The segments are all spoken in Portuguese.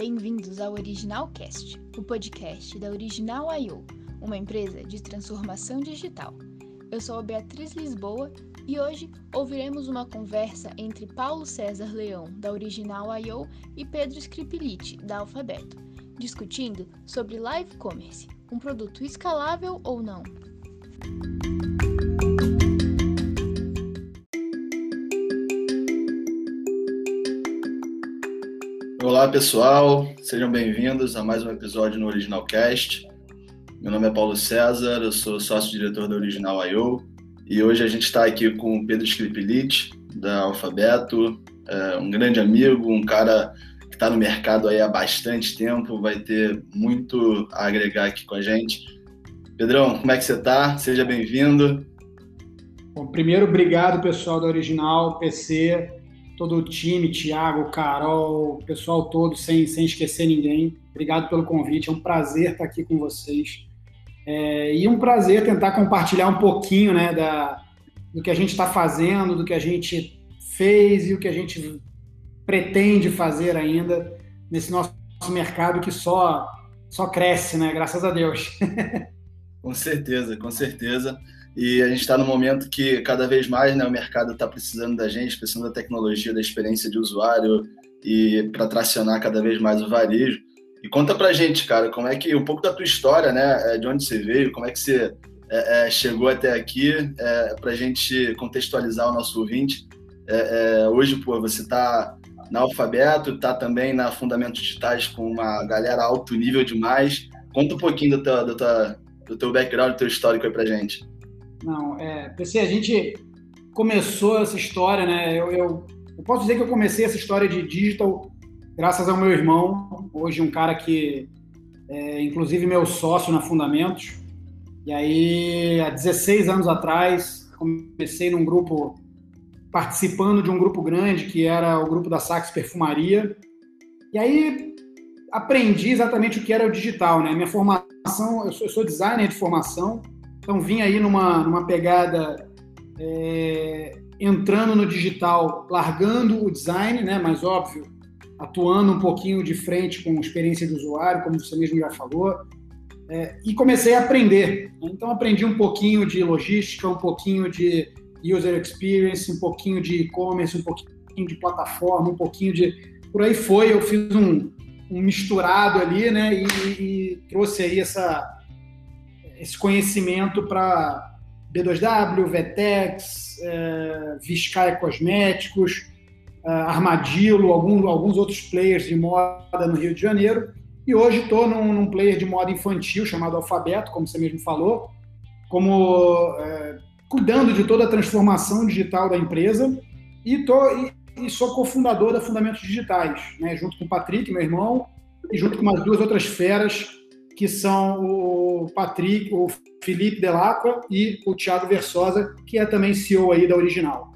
bem-vindos ao Original Cast, o podcast da Original I.O., uma empresa de transformação digital. Eu sou a Beatriz Lisboa e hoje ouviremos uma conversa entre Paulo César Leão, da Original I.O., e Pedro Scripilite, da Alfabeto, discutindo sobre live commerce, um produto escalável ou não. Olá, pessoal. Sejam bem-vindos a mais um episódio no Original Cast. Meu nome é Paulo César, eu sou sócio-diretor da Original I.O. E hoje a gente está aqui com o Pedro Scripilite, da Alfabeto, é um grande amigo, um cara que está no mercado aí há bastante tempo, vai ter muito a agregar aqui com a gente. Pedrão, como é que você está? Seja bem-vindo. Bom, primeiro, obrigado, pessoal da Original, PC, todo o time, Thiago, Carol, pessoal todo, sem, sem esquecer ninguém. Obrigado pelo convite, é um prazer estar aqui com vocês. É, e um prazer tentar compartilhar um pouquinho né, da, do que a gente está fazendo, do que a gente fez e o que a gente pretende fazer ainda nesse nosso mercado que só, só cresce, né? Graças a Deus. com certeza, com certeza. E a gente está no momento que cada vez mais né, o mercado está precisando da gente, precisando da tecnologia, da experiência de usuário e para tracionar cada vez mais o varejo. E conta para gente, cara, como é que um pouco da tua história, né, é, de onde você veio, como é que você é, é, chegou até aqui, é, a gente contextualizar o nosso ouvinte. É, é, hoje, pô, você está na Alfabeto, está também na Fundamentos Digitais com uma galera alto nível demais. Conta um pouquinho do teu, do teu, do teu background, do teu histórico aí para gente. Não, é, PC, a gente começou essa história, né? Eu, eu, eu, posso dizer que eu comecei essa história de digital graças ao meu irmão, hoje um cara que é, inclusive meu sócio na Fundamentos. E aí, há 16 anos atrás, comecei num grupo, participando de um grupo grande, que era o grupo da Sax Perfumaria. E aí, aprendi exatamente o que era o digital, né? Minha formação, eu sou, eu sou designer de formação, então, vim aí numa, numa pegada é, entrando no digital, largando o design, né? Mas óbvio, atuando um pouquinho de frente com experiência de usuário, como você mesmo já falou, é, e comecei a aprender. Então, aprendi um pouquinho de logística, um pouquinho de user experience, um pouquinho de e-commerce, um pouquinho de plataforma, um pouquinho de. Por aí foi, eu fiz um, um misturado ali, né? E, e trouxe aí essa esse conhecimento para B2W, Vetex, é, Cosméticos, é, Armadillo, algum, alguns outros players de moda no Rio de Janeiro. E hoje estou num, num, player de moda infantil chamado Alfabeto, como você mesmo falou, como é, cuidando de toda a transformação digital da empresa e, tô, e, e sou cofundador da Fundamentos Digitais, né, junto com o Patrick, meu irmão, e junto com umas duas outras feras que são o Patrick, o Felipe Delacqua e o Thiago Versosa, que é também CEO aí da Original.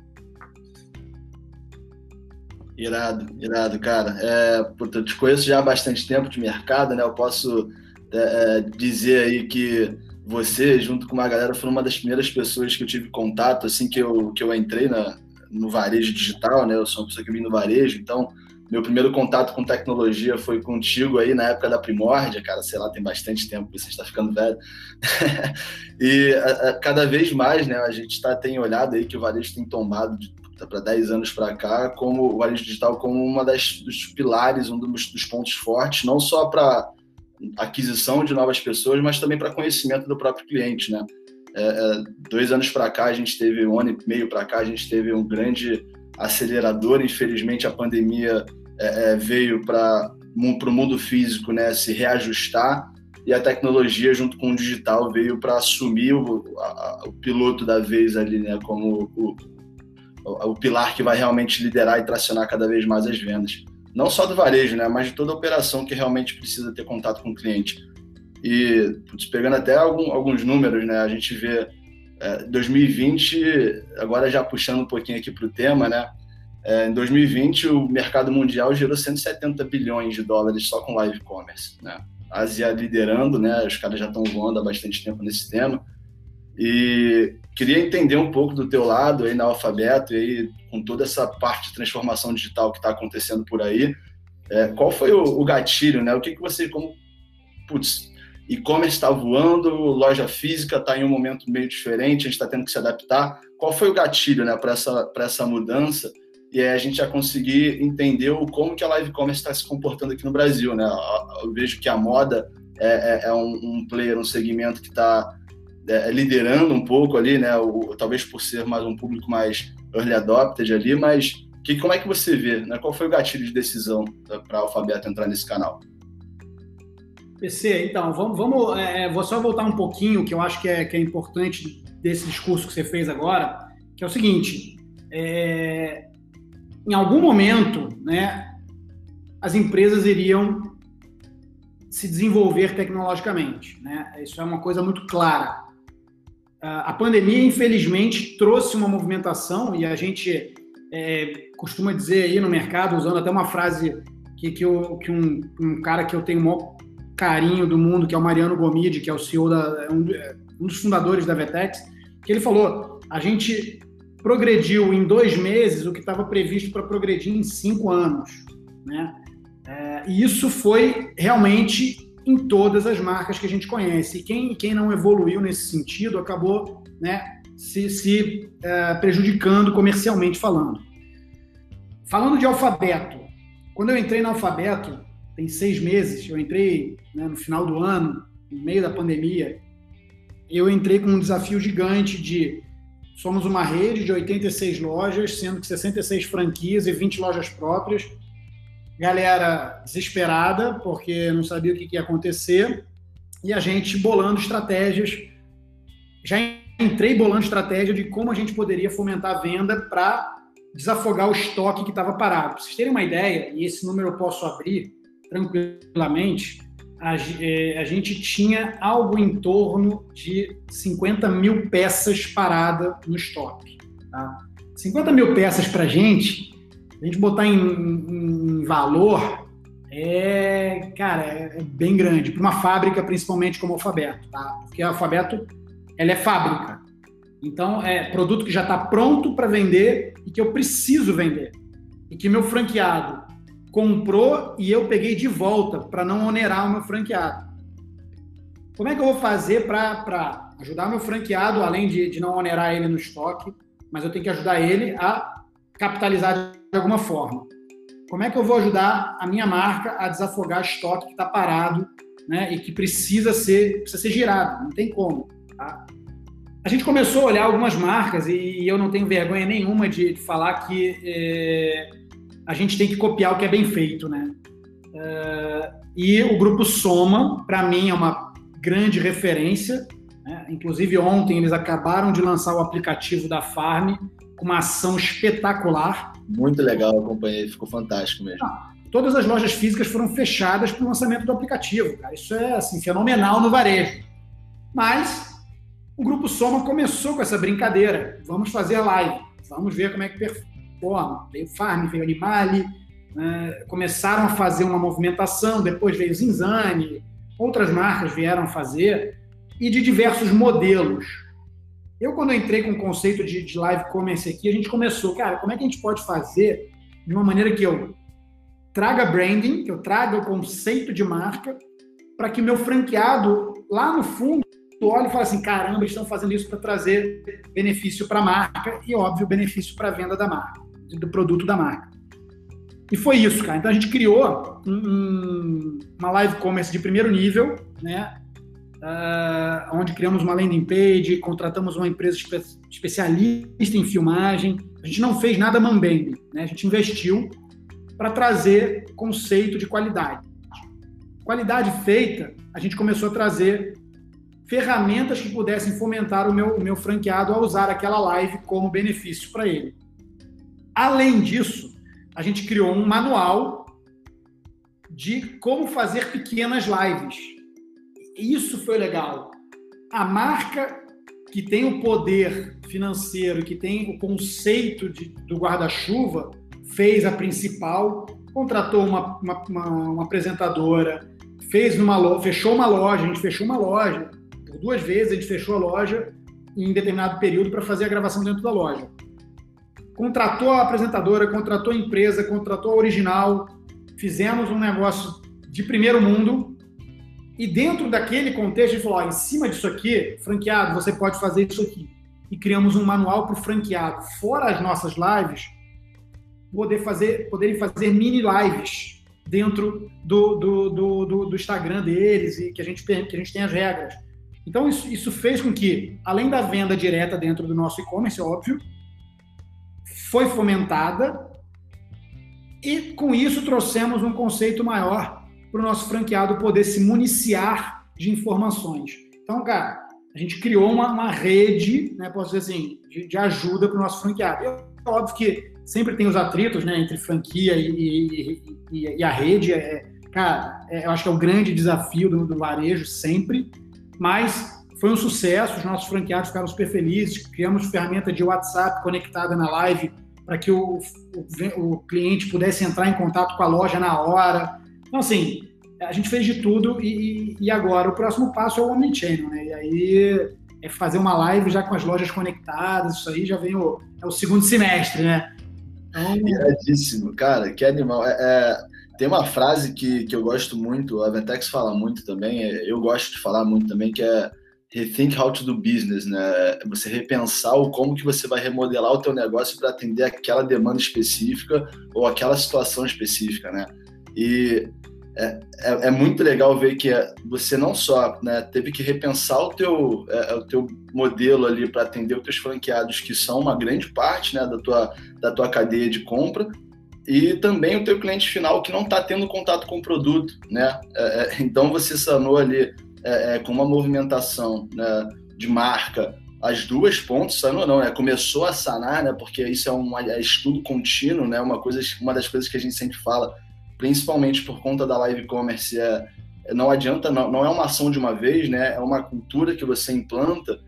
Irado, irado, cara. É, eu te conheço já há bastante tempo de mercado, né? Eu posso é, é, dizer aí que você, junto com uma galera, foi uma das primeiras pessoas que eu tive contato assim que eu, que eu entrei na, no varejo digital, né? Eu sou uma pessoa que vim no varejo, então meu primeiro contato com tecnologia foi contigo aí na época da Primórdia, cara, sei lá, tem bastante tempo você está ficando velho. e a, a, cada vez mais, né, a gente tá, tem olhado aí que o varejo tem tombado para 10 anos para cá, como o varejo digital como uma das dos pilares, um dos, dos pontos fortes, não só para aquisição de novas pessoas, mas também para conhecimento do próprio cliente, né? É, é, dois anos para cá, a gente teve um ano e meio para cá, a gente teve um grande acelerador. Infelizmente, a pandemia é, é veio para o mundo físico né, se reajustar e a tecnologia, junto com o digital, veio para assumir o, a, o, piloto da vez ali, né, como o, o, o, pilar que vai realmente liderar e tracionar cada vez mais as vendas. Não só do varejo, né, mas de toda operação que realmente precisa ter contato com o cliente. E putz, pegando até algum, alguns números, né, a gente vê 2020, é, agora já puxando um pouquinho aqui para o tema, né? É, em 2020, o mercado mundial gerou 170 bilhões de dólares só com live commerce, né? Ásia liderando, né? Os caras já estão voando há bastante tempo nesse tema. E queria entender um pouco do teu lado aí na Alfabeto e aí com toda essa parte de transformação digital que está acontecendo por aí. É, qual foi o, o, gatilho, né? O que, que você, como, putz, e-commerce está voando, loja física está em um momento meio diferente, a gente está tendo que se adaptar. Qual foi o gatilho, né, para essa, essa mudança? E aí a gente já conseguir entender o, como que a live commerce está se comportando aqui no Brasil, né? Eu vejo que a moda é, é, é um, um, player, um segmento que está é, liderando um pouco ali, né? O, talvez por ser mais um público mais early adopted ali, mas que, como é que você vê? Né? Qual foi o gatilho de decisão para a Alfabeto entrar nesse canal? PC, então, vamos, vamos é, vou só voltar um pouquinho, que eu acho que é, que é importante desse discurso que você fez agora, que é o seguinte, é, em algum momento, né, as empresas iriam se desenvolver tecnologicamente, né? Isso é uma coisa muito clara. A pandemia, infelizmente, trouxe uma movimentação e a gente é, costuma dizer aí no mercado, usando até uma frase que, que, eu, que um, um, cara que eu tenho o maior carinho do mundo, que é o Mariano Gomide, que é o CEO, da, um, um dos fundadores da Vetex, que ele falou: a gente progrediu em dois meses o que estava previsto para progredir em cinco anos. Né? É, e isso foi realmente em todas as marcas que a gente conhece. E quem, quem não evoluiu nesse sentido acabou né, se, se é, prejudicando comercialmente falando. Falando de alfabeto, quando eu entrei no alfabeto, tem seis meses, eu entrei né, no final do ano, no meio da pandemia, eu entrei com um desafio gigante de somos uma rede de 86 lojas, sendo que 66 franquias e 20 lojas próprias. Galera desesperada, porque não sabia o que ia acontecer, e a gente bolando estratégias já entrei bolando estratégia de como a gente poderia fomentar a venda para desafogar o estoque que estava parado. Para vocês terem uma ideia, e esse número eu posso abrir tranquilamente, a, é, a gente tinha algo em torno de 50 mil peças paradas no estoque. Tá? 50 mil peças para a gente, a gente botar em, em valor, é, cara, é bem grande. Para uma fábrica, principalmente como alfabeto, tá? Porque o alfabeto ela é fábrica. Então, é produto que já está pronto para vender e que eu preciso vender. E que meu franqueado comprou e eu peguei de volta para não onerar o meu franqueado. Como é que eu vou fazer para ajudar meu franqueado, além de, de não onerar ele no estoque, mas eu tenho que ajudar ele a capitalizar de alguma forma? Como é que eu vou ajudar a minha marca a desafogar estoque que está parado né, e que precisa ser, precisa ser girado? Não tem como. Tá? A gente começou a olhar algumas marcas e eu não tenho vergonha nenhuma de, falar que é, a gente tem que copiar o que é bem feito, né? É, e o grupo Soma, para mim, é uma grande referência. Né? Inclusive, ontem eles acabaram de lançar o aplicativo da Farm com uma ação espetacular. Muito legal, acompanhei, ficou fantástico mesmo. Ah, todas as lojas físicas foram fechadas para o lançamento do aplicativo. Cara. Isso é assim, fenomenal no varejo. Mas o Grupo Soma começou com essa brincadeira. Vamos fazer a live, vamos ver como é que performa. Veio Farm, veio Animale, né? começaram a fazer uma movimentação, depois veio Zinzane, outras marcas vieram fazer, e de diversos modelos. Eu, quando entrei com o conceito de, de live commerce aqui, a gente começou, cara, como é que a gente pode fazer de uma maneira que eu traga branding, que eu traga o conceito de marca, para que meu franqueado, lá no fundo, tu olha e fala assim, caramba, eles estão fazendo isso para trazer benefício para a marca e, óbvio, benefício para a venda da marca, do produto da marca. E foi isso, cara. Então a gente criou um, uma live commerce de primeiro nível, né? Uh, onde criamos uma landing page, contratamos uma empresa espe especialista em filmagem. A gente não fez nada mambembe, né? A gente investiu para trazer conceito de qualidade. Qualidade feita, a gente começou a trazer ferramentas que pudessem fomentar o meu, o meu franqueado a usar aquela live como benefício para ele. Além disso, a gente criou um manual de como fazer pequenas lives. Isso foi legal. A marca que tem o poder financeiro, que tem o conceito de, do guarda-chuva, fez a principal, contratou uma, uma, uma, uma apresentadora, fez loja, fechou uma loja, a gente fechou uma loja, por duas vezes a gente fechou a loja em determinado período para fazer a gravação dentro da loja. Contratou a apresentadora, contratou a empresa, contratou a original, fizemos um negócio de primeiro mundo e dentro daquele contexto gente falou, em cima disso aqui, franqueado, você pode fazer isso aqui. E criamos um manual para o franqueado, fora as nossas lives, poder fazer, poderem fazer mini lives dentro do, do, do, do, do Instagram deles e que a gente, que a gente tem as regras. Então, isso, isso fez com que, além da venda direta dentro do nosso e-commerce, óbvio, foi fomentada e, com isso, trouxemos um conceito maior para o nosso franqueado poder se municiar de informações. Então, cara, a gente criou uma, uma rede, né, posso dizer assim, de, de ajuda para o nosso franqueado. É óbvio que sempre tem os atritos né, entre franquia e, e, e, e a rede. É, cara, é, eu acho que é o grande desafio do, do varejo sempre, mas foi um sucesso, os nossos franqueados ficaram super felizes, criamos ferramenta de WhatsApp conectada na live para que o, o, o, cliente pudesse entrar em contato com a loja na hora. Então, assim, a gente fez de tudo e, e agora o próximo passo é o Omnichannel, né? E aí é fazer uma live já com as lojas conectadas, isso aí já vem o, é o segundo semestre, né? Então... Cara, que animal. É, é, tem uma frase que, que eu gosto muito, a Ventex fala muito também, é, eu gosto de falar muito também, que é rethink how to do business, né? Você repensar o como que você vai remodelar o teu negócio para atender aquela demanda específica ou aquela situação específica, né? E é, é, é, muito legal ver que você não só né, teve que repensar o teu, é, o teu modelo ali para atender os teus franqueados, que são uma grande parte né, da, tua, da tua cadeia de compra, e também o teu cliente final que não está tendo contato com o produto. Né? É, é, então você sanou ali é, com uma movimentação né, de marca as duas pontas, sanou não, né? começou a sanar, né? porque isso é um estudo contínuo, né? uma, coisa, uma das coisas que a gente sempre fala, principalmente por conta da live commerce, é, não adianta, não, não é uma ação de uma vez, né? É uma cultura que você implanta.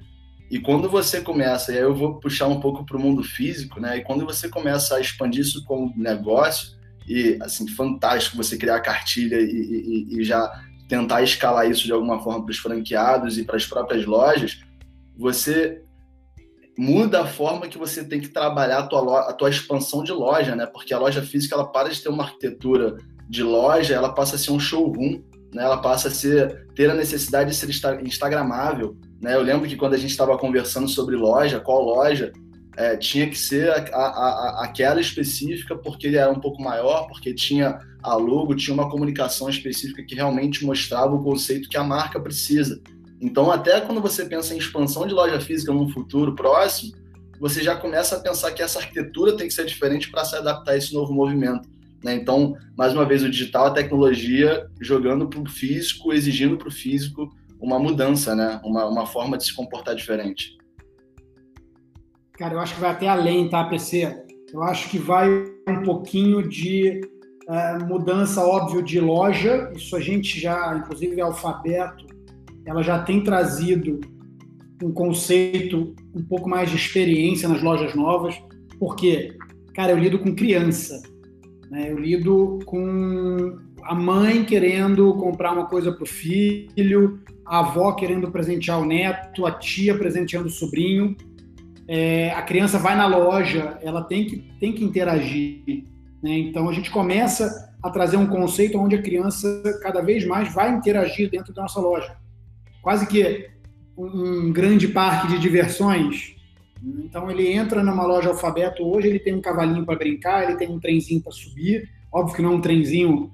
E quando você começa, e aí eu vou puxar um pouco para o mundo físico, né? E quando você começa a expandir isso como negócio, e assim, fantástico você criar cartilha e, e, e já tentar escalar isso de alguma forma para os franqueados e para as próprias lojas, você muda a forma que você tem que trabalhar a tua, a tua expansão de loja, né? Porque a loja física ela para de ter uma arquitetura de loja, ela passa a ser um showroom, né? Ela passa a ser ter a necessidade de ser instagramável, né? Eu lembro que quando a gente estava conversando sobre loja, qual loja, é, tinha que ser a, a, a, aquela específica porque ele era um pouco maior, porque tinha a logo, tinha uma comunicação específica que realmente mostrava o conceito que a marca precisa. Então, até quando você pensa em expansão de loja física num futuro próximo, você já começa a pensar que essa arquitetura tem que ser diferente para se adaptar a esse novo movimento. Né? Então, mais uma vez, o digital, a tecnologia jogando para o físico, exigindo para o físico uma mudança, né? uma, uma forma de se comportar diferente. Cara, eu acho que vai até além, tá, PC? Eu acho que vai um pouquinho de uh, mudança, óbvio, de loja. Isso a gente já, inclusive, é alfabeto ela já tem trazido um conceito um pouco mais de experiência nas lojas novas, porque, cara, eu lido com criança, né? eu lido com a mãe querendo comprar uma coisa para o filho, a avó querendo presentear o neto, a tia presenteando o sobrinho. É, a criança vai na loja, ela tem que, tem que interagir. Né? Então a gente começa a trazer um conceito onde a criança cada vez mais vai interagir dentro da nossa loja quase que um grande parque de diversões. Então ele entra numa loja alfabeto hoje, ele tem um cavalinho para brincar, ele tem um trenzinho para subir. Óbvio que não é um trenzinho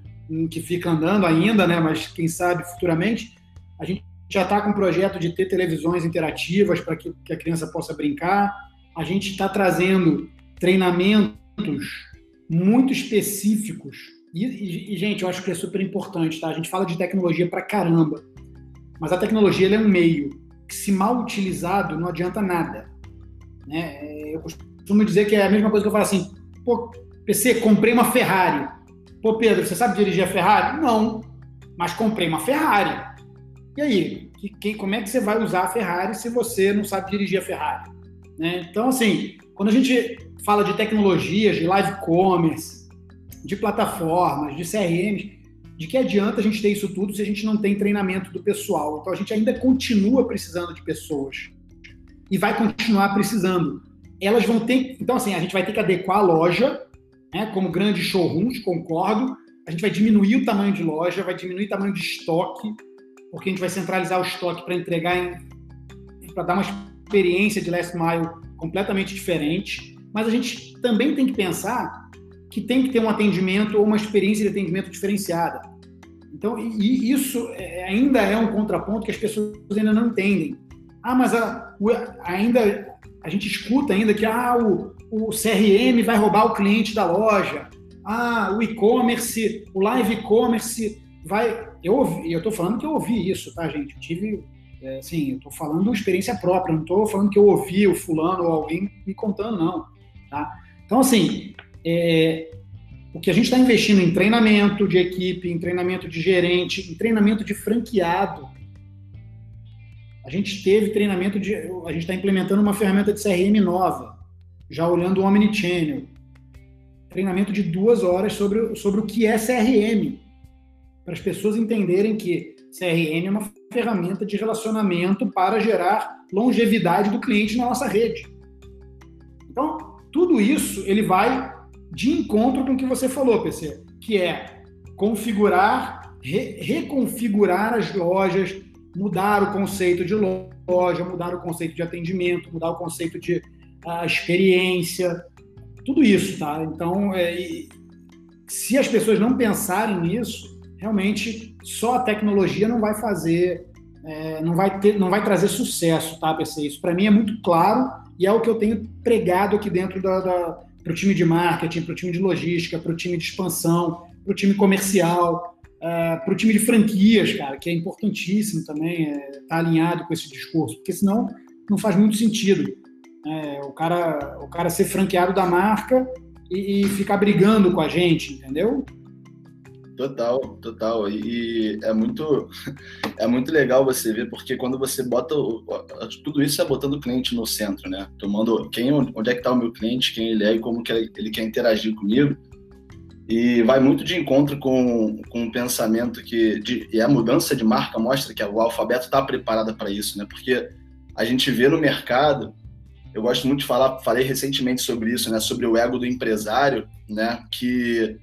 que fica andando ainda, né? Mas quem sabe futuramente. A gente já está com um projeto de ter televisões interativas para que, que a criança possa brincar. A gente está trazendo treinamentos muito específicos. E, e, e, gente, eu acho que é super importante, tá? A gente fala de tecnologia para caramba. Mas a tecnologia é um meio que, se mal utilizado, não adianta nada. Né? É, eu costumo dizer que é a mesma coisa que eu falo assim: pô, PC, comprei uma Ferrari. Pô, Pedro, você sabe dirigir a Ferrari? Não, mas comprei uma Ferrari. E aí, que, como é que você vai usar a Ferrari se você não sabe dirigir a Ferrari? Né? Então, assim, quando a gente fala de tecnologias, de live commerce, de plataformas, de CRMs, de que adianta a gente ter isso tudo se a gente não tem treinamento do pessoal? Então a gente ainda continua precisando de pessoas e vai continuar precisando. Elas vão ter, então assim, a gente vai ter que adequar a loja, né, como grandes showrooms, concordo, a gente vai diminuir o tamanho de loja, vai diminuir o tamanho de estoque, porque a gente vai centralizar o estoque para entregar, para dar uma experiência de last mile completamente diferente. Mas a gente também tem que pensar que tem que ter um atendimento ou uma experiência de atendimento diferenciada. Então, e isso é, ainda é um contraponto que as pessoas ainda não entendem. Ah, mas a, ainda a gente escuta ainda que ah, o, o CRM vai roubar o cliente da loja. Ah, o e-commerce, o live e-commerce vai. Eu eu estou falando que eu ouvi isso, tá, gente? Eu tive, é, assim, eu estou falando de experiência própria, não estou falando que eu ouvi o fulano ou alguém me contando, não. Tá? Então, assim, é, o que a gente está investindo em treinamento de equipe, em treinamento de gerente, em treinamento de franqueado. A gente teve treinamento de. A gente está implementando uma ferramenta de CRM nova, já olhando o Omnichannel. Treinamento de duas horas sobre, sobre o que é CRM, para as pessoas entenderem que CRM é uma ferramenta de relacionamento para gerar longevidade do cliente na nossa rede. Então, tudo isso ele vai de encontro com o que você falou, PC, que é configurar, re, reconfigurar as lojas, mudar o conceito de loja, mudar o conceito de atendimento, mudar o conceito de uh, experiência, tudo isso, tá? Então, é, se as pessoas não pensarem nisso, realmente só a tecnologia não vai fazer, é, não vai ter, não vai trazer sucesso, tá, PC? Isso para mim é muito claro e é o que eu tenho pregado aqui dentro da, da para o time de marketing, para o time de logística, para o time de expansão, para o time comercial, é, para o time de franquias, cara, que é importantíssimo também estar é, tá alinhado com esse discurso, porque senão não faz muito sentido é, o, cara, o cara ser franqueado da marca e, e ficar brigando com a gente, entendeu? Total, total. E é muito, é muito legal você ver, porque quando você bota. Tudo isso é botando o cliente no centro, né? Tomando quem, onde é que está o meu cliente, quem ele é e como que ele quer interagir comigo. E vai muito de encontro com, com um pensamento que. De, e a mudança de marca mostra que o alfabeto está preparada para isso, né? Porque a gente vê no mercado. Eu gosto muito de falar, falei recentemente sobre isso, né? Sobre o ego do empresário, né? Que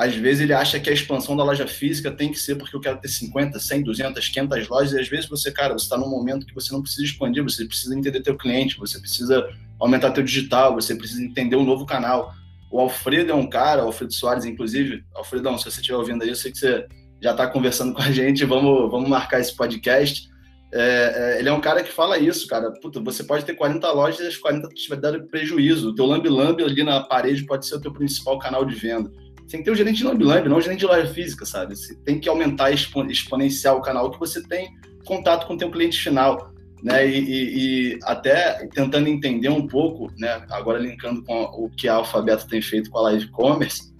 às vezes ele acha que a expansão da loja física tem que ser porque eu quero ter 50, 100, 200, 500 lojas, e às vezes você, cara, você está num momento que você não precisa expandir, você precisa entender teu cliente, você precisa aumentar teu digital, você precisa entender um novo canal. O Alfredo é um cara, o Alfredo Soares, inclusive, Alfredão, se você estiver ouvindo aí, eu sei que você já está conversando com a gente, vamos, vamos marcar esse podcast. É, é, ele é um cara que fala isso, cara. Puta, você pode ter 40 lojas e as 40 te dar prejuízo. O teu lambi-lambi ali na parede pode ser o teu principal canal de venda tem que ter o gerente de Lambi não o gerente de loja física, sabe? Você tem que aumentar exponencial o canal que você tem contato com o teu cliente final, né? E, e, e, até tentando entender um pouco, né? Agora linkando com o que a Alfabeto tem feito com a Live Commerce,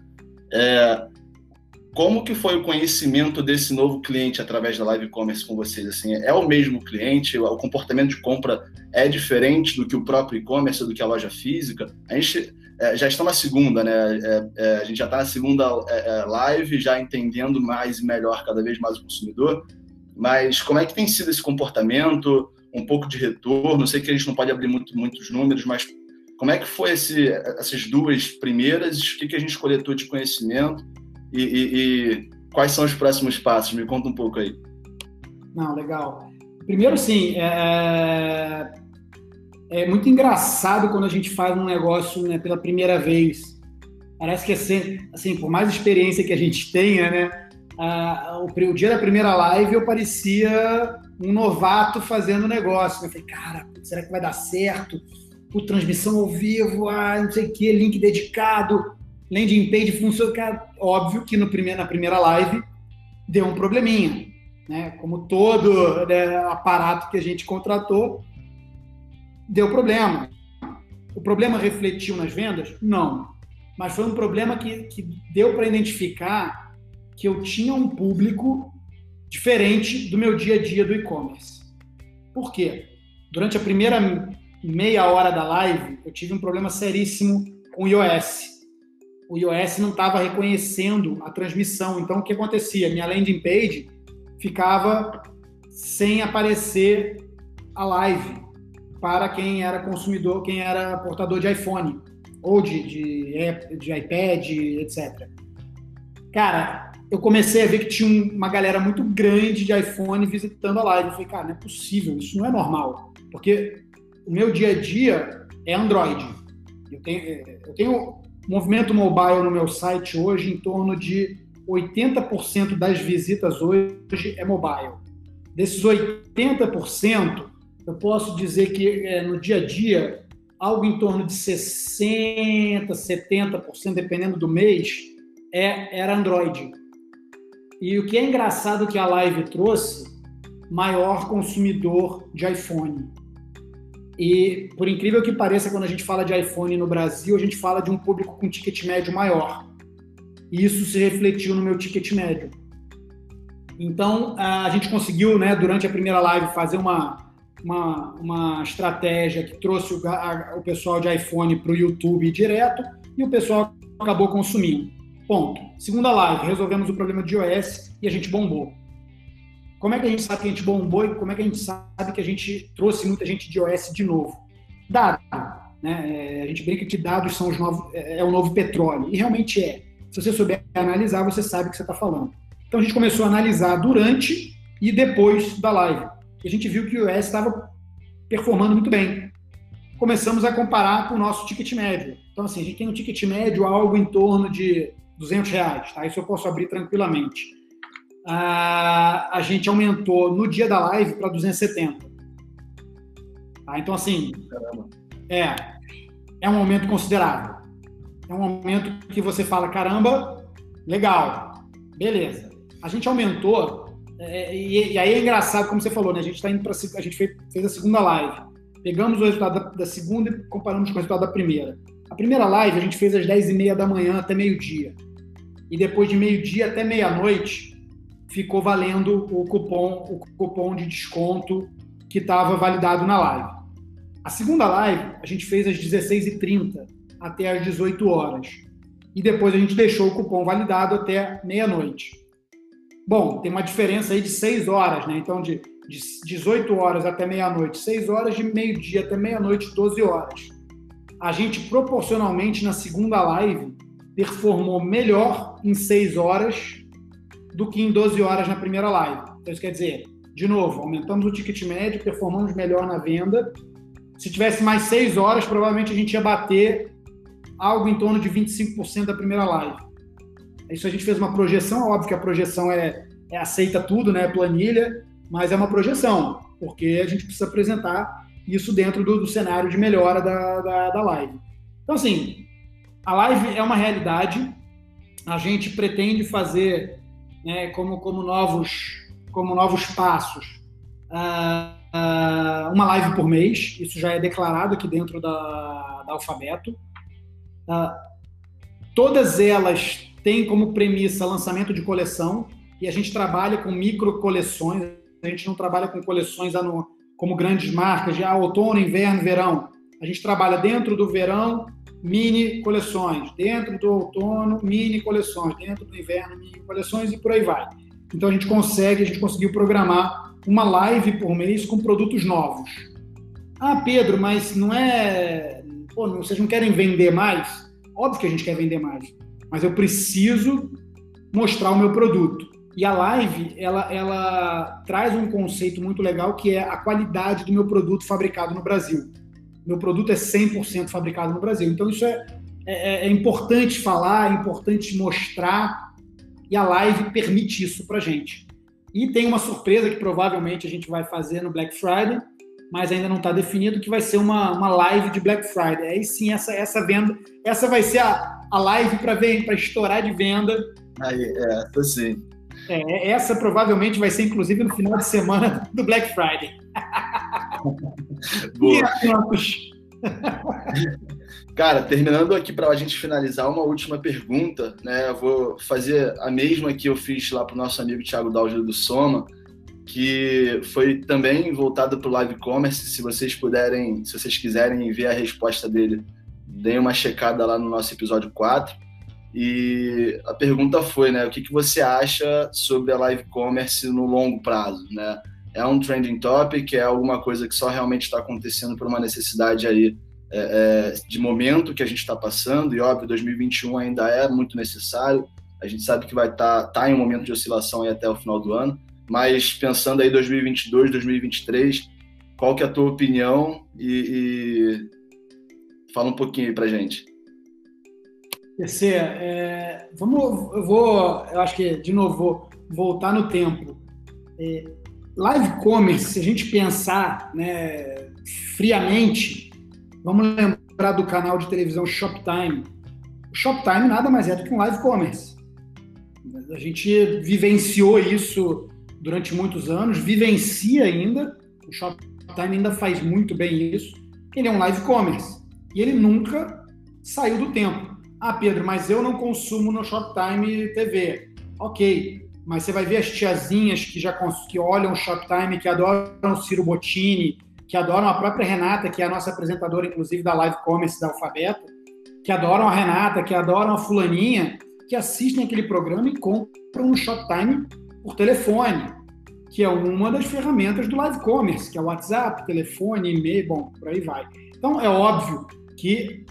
é, como que foi o conhecimento desse novo cliente através da live commerce com vocês? Assim, é o mesmo cliente? O comportamento de compra é diferente do que o próprio e-commerce, do que a loja física? A gente é, já está na segunda, né? É, é, a gente já está na segunda é, é, live, já entendendo mais e melhor cada vez mais o consumidor. Mas como é que tem sido esse comportamento? Um pouco de retorno? Sei que a gente não pode abrir muito, muitos números, mas como é que foi esse, essas duas primeiras? O que, que a gente coletou de conhecimento? E, e, e, quais são os próximos passos? Me conta um pouco aí. Não, legal. Primeiro, sim, é, é muito engraçado quando a gente faz um negócio né, pela primeira vez. Parece que assim, assim, por mais experiência que a gente tenha, né? o, o, dia da primeira live eu parecia um novato fazendo negócio. Eu falei, cara, será que vai dar certo? O transmissão ao vivo, ah, não sei o que, link dedicado, landing page funciona. Cara, óbvio que no primeiro, na primeira live deu um probleminha, né? Como todo né, aparato que a gente contratou, deu problema. O problema refletiu nas vendas? Não. Mas foi um problema que, que deu para identificar que eu tinha um público diferente do meu dia a dia do e-commerce. Por quê? Durante a primeira meia hora da live, eu tive um problema seríssimo com o iOS. O iOS não estava reconhecendo a transmissão. Então, o que acontecia? Minha landing page ficava sem aparecer a live para quem era consumidor, quem era portador de iPhone ou de, de, de iPad, etc. cara, eu comecei a ver que tinha uma galera muito grande de iPhone visitando a live. Eu falei, cara, não é possível, isso não é normal. Porque o meu dia a dia é Android. Eu tenho, eu tenho movimento mobile no meu site hoje em torno de 80% das visitas hoje é mobile. Desses 80%, eu posso dizer que é, no dia a dia, algo em torno de 60%, 70%, dependendo do mês, é, era Android. E o que é engraçado que a live trouxe, maior consumidor de iPhone. E, por incrível que pareça, quando a gente fala de iPhone no Brasil, a gente fala de um público com ticket médio maior. E isso se refletiu no meu ticket médio. Então, a gente conseguiu, né, durante a primeira live, fazer uma, uma, uma estratégia que trouxe o, a, o pessoal de iPhone para o YouTube direto e o pessoal acabou consumindo. Ponto. Segunda live, resolvemos o problema de iOS e a gente bombou. Como é que a gente sabe que a gente bombou e como é que a gente sabe que a gente trouxe muita gente de iOS de novo? Dado. Né? É, a gente brinca que dados são os novos, é, é o novo petróleo. E realmente é. Se você souber analisar, você sabe o que você está falando. Então a gente começou a analisar durante e depois da live. E a gente viu que o iOS estava performando muito bem. Começamos a comparar com o nosso ticket médio. Então, assim, a gente tem um ticket médio algo em torno de 200 reais, tá? Isso eu posso abrir tranquilamente a, a gente aumentou no dia da live para 270. Tá? Então, assim, é, é um aumento considerável. É um aumento que você fala, caramba, legal, beleza. A gente aumentou, é, e, e, aí é engraçado, como você falou, né? A gente está indo para a gente fez, fez, a segunda live. Pegamos o resultado da, da, segunda e comparamos com o resultado da primeira. A primeira live a gente fez às 10h30 da manhã até meio-dia. E depois de meio-dia até meia-noite, ficou valendo o cupom, o cupom de desconto que estava validado na live. A segunda live a gente fez às 16h30 até às 18 horas. E depois a gente deixou o cupom validado até meia-noite. Bom, tem uma diferença aí de 6 horas, né? Então, de, de 18 horas até meia-noite, 6 horas, de meio-dia até meia-noite, 12 horas. A gente, proporcionalmente, na segunda live, performou melhor em 6 horas do que em 12 horas na primeira live. Então, isso quer dizer, de novo, aumentamos o ticket médio, performamos melhor na venda. Se tivesse mais 6 horas, provavelmente a gente ia bater algo em torno de 25% da primeira live. Isso a gente fez uma projeção, óbvio que a projeção é, é aceita tudo, né, planilha, mas é uma projeção, porque a gente precisa apresentar isso dentro do, do cenário de melhora da, da, da live. Então, assim, a live é uma realidade, a gente pretende fazer né, como, como, novos, como novos passos. Uh, uh, uma live por mês, isso já é declarado aqui dentro da, da Alfabeto. Uh, todas elas têm como premissa lançamento de coleção, e a gente trabalha com micro coleções, a gente não trabalha com coleções como grandes marcas de ah, outono, inverno, verão. A gente trabalha dentro do verão mini coleções, dentro do outono, mini coleções, dentro do inverno, mini coleções e por aí vai. Então a gente consegue, a gente conseguiu programar uma live por mês com produtos novos. Ah, Pedro, mas não é. Pô, vocês não querem vender mais? Óbvio que a gente quer vender mais, mas eu preciso mostrar o meu produto. E a live, ela, ela traz um conceito muito legal que é a qualidade do meu produto fabricado no Brasil meu produto é 100% fabricado no Brasil. Então, isso é, é, é, importante falar, é importante mostrar, e a live permite isso para gente. E tem uma surpresa que provavelmente a gente vai fazer no Black Friday, mas ainda não está definido, que vai ser uma, uma live de Black Friday. Aí sim, essa, essa venda, essa vai ser a, a live para estourar de venda. Aí, é, tô sim. É, essa provavelmente vai ser, inclusive, no final de semana do Black Friday. Boa. Cara, terminando aqui para a gente finalizar, uma última pergunta, né? Eu vou fazer a mesma que eu fiz lá para o nosso amigo Thiago Dalgio do Soma, que foi também voltado para o live commerce. Se vocês puderem, se vocês quiserem ver a resposta dele, deem uma checada lá no nosso episódio 4. E a pergunta foi, né? O que, que você acha sobre a live commerce no longo prazo, né? é um trending topic, é alguma coisa que só realmente está acontecendo por uma necessidade aí é, é, de momento que a gente está passando, e óbvio, 2021 ainda é muito necessário, A gente sabe que vai estar tá, tá em um momento de oscilação até o final do ano, mas pensando aí 2022, 2023, qual que é a tua opinião e, e... fala um pouquinho aí pra gente. PC, é, vamos, eu vou, eu acho que de novo vou voltar no tempo. É, live commerce, se a gente pensar né, friamente, vamos lembrar do canal de televisão Shoptime. O Shoptime nada mais é do que um live commerce. A gente vivenciou isso durante muitos anos, vivencia ainda. O Shoptime ainda faz muito bem isso. Ele é um live commerce e ele nunca saiu do tempo. Ah, Pedro, mas eu não consumo no Shoptime TV. Ok, mas você vai ver as tiazinhas que já que olham o Shoptime, que adoram o Ciro Bottini, que adoram a própria Renata, que é a nossa apresentadora, inclusive, da Live Commerce da Alfabeto, que adoram a Renata, que adoram a fulaninha, que assistem aquele programa e compram no Shoptime por telefone, que é uma das ferramentas do Live Commerce, que é o WhatsApp, telefone, e-mail, bom, por aí vai. Então, é óbvio que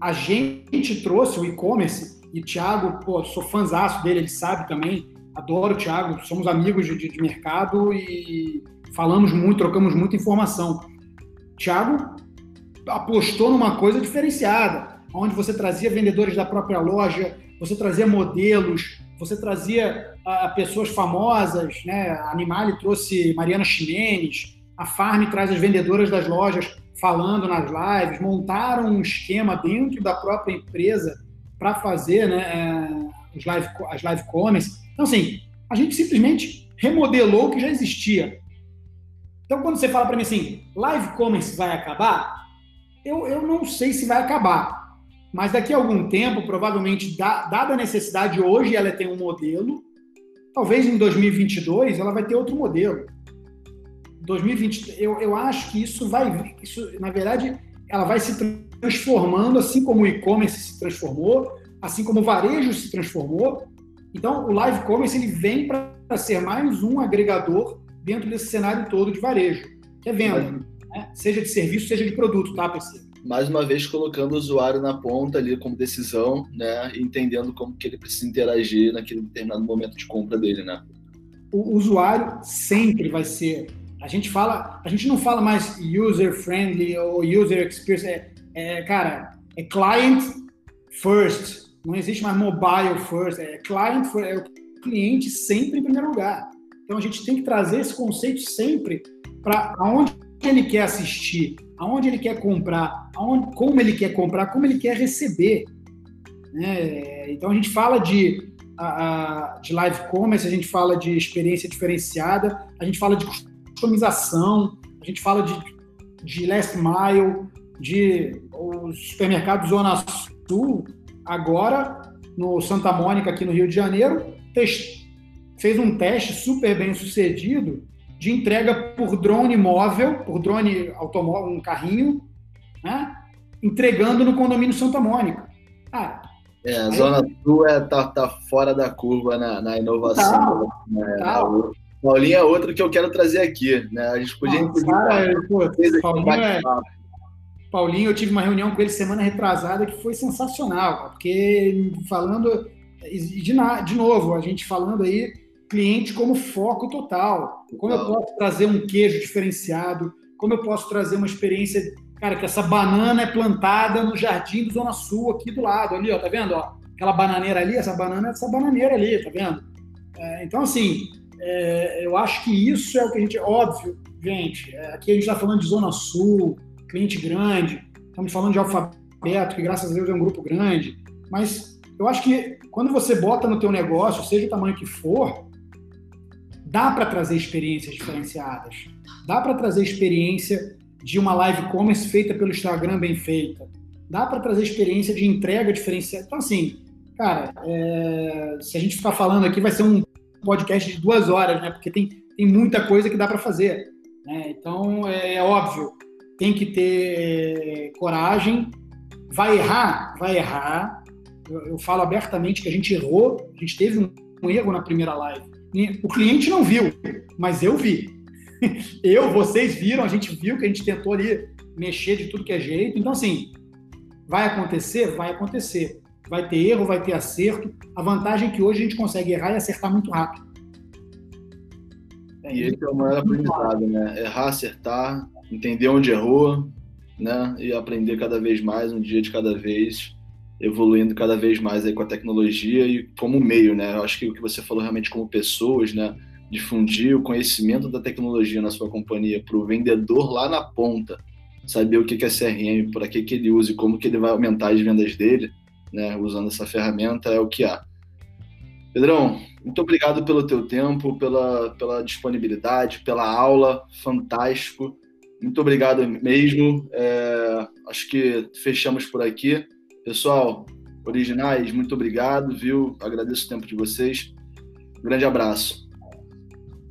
a gente trouxe o e-commerce, e Thiago, pô, sou fãzaço dele, ele sabe também, adoro o Thiago, somos amigos de, de, mercado e falamos muito, trocamos muita informação. Thiago apostou numa coisa diferenciada, onde você trazia vendedores da própria loja, você trazia modelos, você trazia uh, pessoas famosas, né? A Animale trouxe Mariana Ximenes, a Farm traz as vendedoras das lojas falando nas lives, montaram um esquema dentro da própria empresa para fazer né, as, live, as live commerce. Então, assim, a gente simplesmente remodelou o que já existia. Então, quando você fala para mim assim, live commerce vai acabar, eu, eu não sei se vai acabar. Mas daqui a algum tempo, provavelmente, dada a necessidade hoje, ela tem um modelo. Talvez em 2022 ela vai ter outro modelo. 2020, eu, eu acho que isso vai, isso, na verdade, ela vai se transformando, assim como o e-commerce se transformou, assim como o varejo se transformou. Então, o live commerce ele vem para ser mais um agregador dentro desse cenário todo de varejo, que é venda, né? seja de serviço, seja de produto, tá, PC? mais uma vez colocando o usuário na ponta ali como decisão, né, entendendo como que ele precisa interagir naquele determinado momento de compra dele, né? O usuário sempre vai ser. A gente fala, a gente não fala mais user friendly ou user experience. É, é cara, é client first. Não existe mais mobile first. É client first. É o cliente sempre em primeiro lugar. Então a gente tem que trazer esse conceito sempre para aonde ele quer assistir, aonde ele quer comprar, aonde, como ele quer comprar, como ele quer receber. Né? Então a gente fala de, a, a, de live commerce, a gente fala de experiência diferenciada, a gente fala de customização, a gente fala de, de last mile, de os supermercados Zona Sul, agora no Santa Mônica, aqui no Rio de Janeiro, fez um teste super bem sucedido de entrega por drone móvel, por drone automóvel, um carrinho, né? entregando no condomínio Santa Mônica. Ah, é, a Zona Sul é, tá, tá fora da curva na, na inovação. Tá, né? Paulinho é outro que eu quero trazer aqui. Né? A gente podia incluir. Paulinho, é, Paulinho, eu tive uma reunião com ele semana retrasada que foi sensacional, porque falando. De, de novo, a gente falando aí cliente como foco total. Como eu posso trazer um queijo diferenciado? Como eu posso trazer uma experiência, cara, que essa banana é plantada no jardim do Zona Sul, aqui do lado, ali, ó, tá vendo? Ó, aquela bananeira ali, essa banana é essa bananeira ali, tá vendo? É, então, assim, é, eu acho que isso é o que a gente. Óbvio, gente, é, aqui a gente está falando de Zona Sul, cliente grande, estamos falando de alfabeto, que graças a Deus é um grupo grande, mas eu acho que quando você bota no teu negócio, seja o tamanho que for, dá para trazer experiências diferenciadas. Dá para trazer experiência de uma live commerce feita pelo Instagram bem feita. Dá para trazer experiência de entrega diferenciada. Então, assim, cara, é... se a gente ficar falando aqui, vai ser um podcast de duas horas, né? Porque tem, tem muita coisa que dá para fazer. Né? Então, é, é óbvio, tem que ter coragem. Vai errar? Vai errar. Eu, eu falo abertamente que a gente errou, a gente teve um, um erro na primeira live o cliente não viu, mas eu vi. Eu, vocês viram, a gente viu que a gente tentou ali mexer de tudo que é jeito. Então, assim, vai acontecer? Vai acontecer. Vai ter erro, vai ter acerto. A vantagem é que hoje a gente consegue errar e acertar muito rápido. E esse é o maior aprendizado, né? Errar, acertar, entender onde errou, né? E aprender cada vez mais, um dia de cada vez, evoluindo cada vez mais aí com a tecnologia e como meio, né? Eu acho que o que você falou realmente como pessoas, né? Difundir o conhecimento da tecnologia na sua companhia para o vendedor lá na ponta, saber o que é CRM, para que, que ele usa e como que ele vai aumentar as vendas dele, né? Usando essa ferramenta é o que há. Pedrão, muito obrigado pelo teu tempo, pela, pela disponibilidade, pela aula, fantástico. Muito obrigado mesmo. É, acho que fechamos por aqui. Pessoal, originais, muito obrigado, viu? Agradeço o tempo de vocês. Um grande abraço.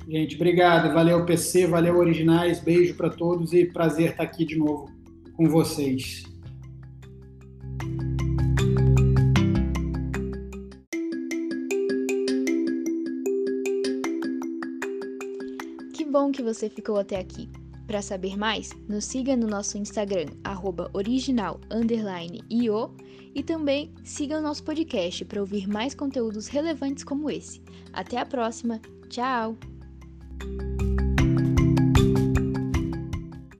Gente, obrigado. Valeu, PC, valeu, originais. Beijo para todos e prazer estar aqui de novo com vocês. Que você ficou até aqui. Para saber mais, nos siga no nosso Instagram, original_io, e também siga o nosso podcast para ouvir mais conteúdos relevantes como esse. Até a próxima, tchau!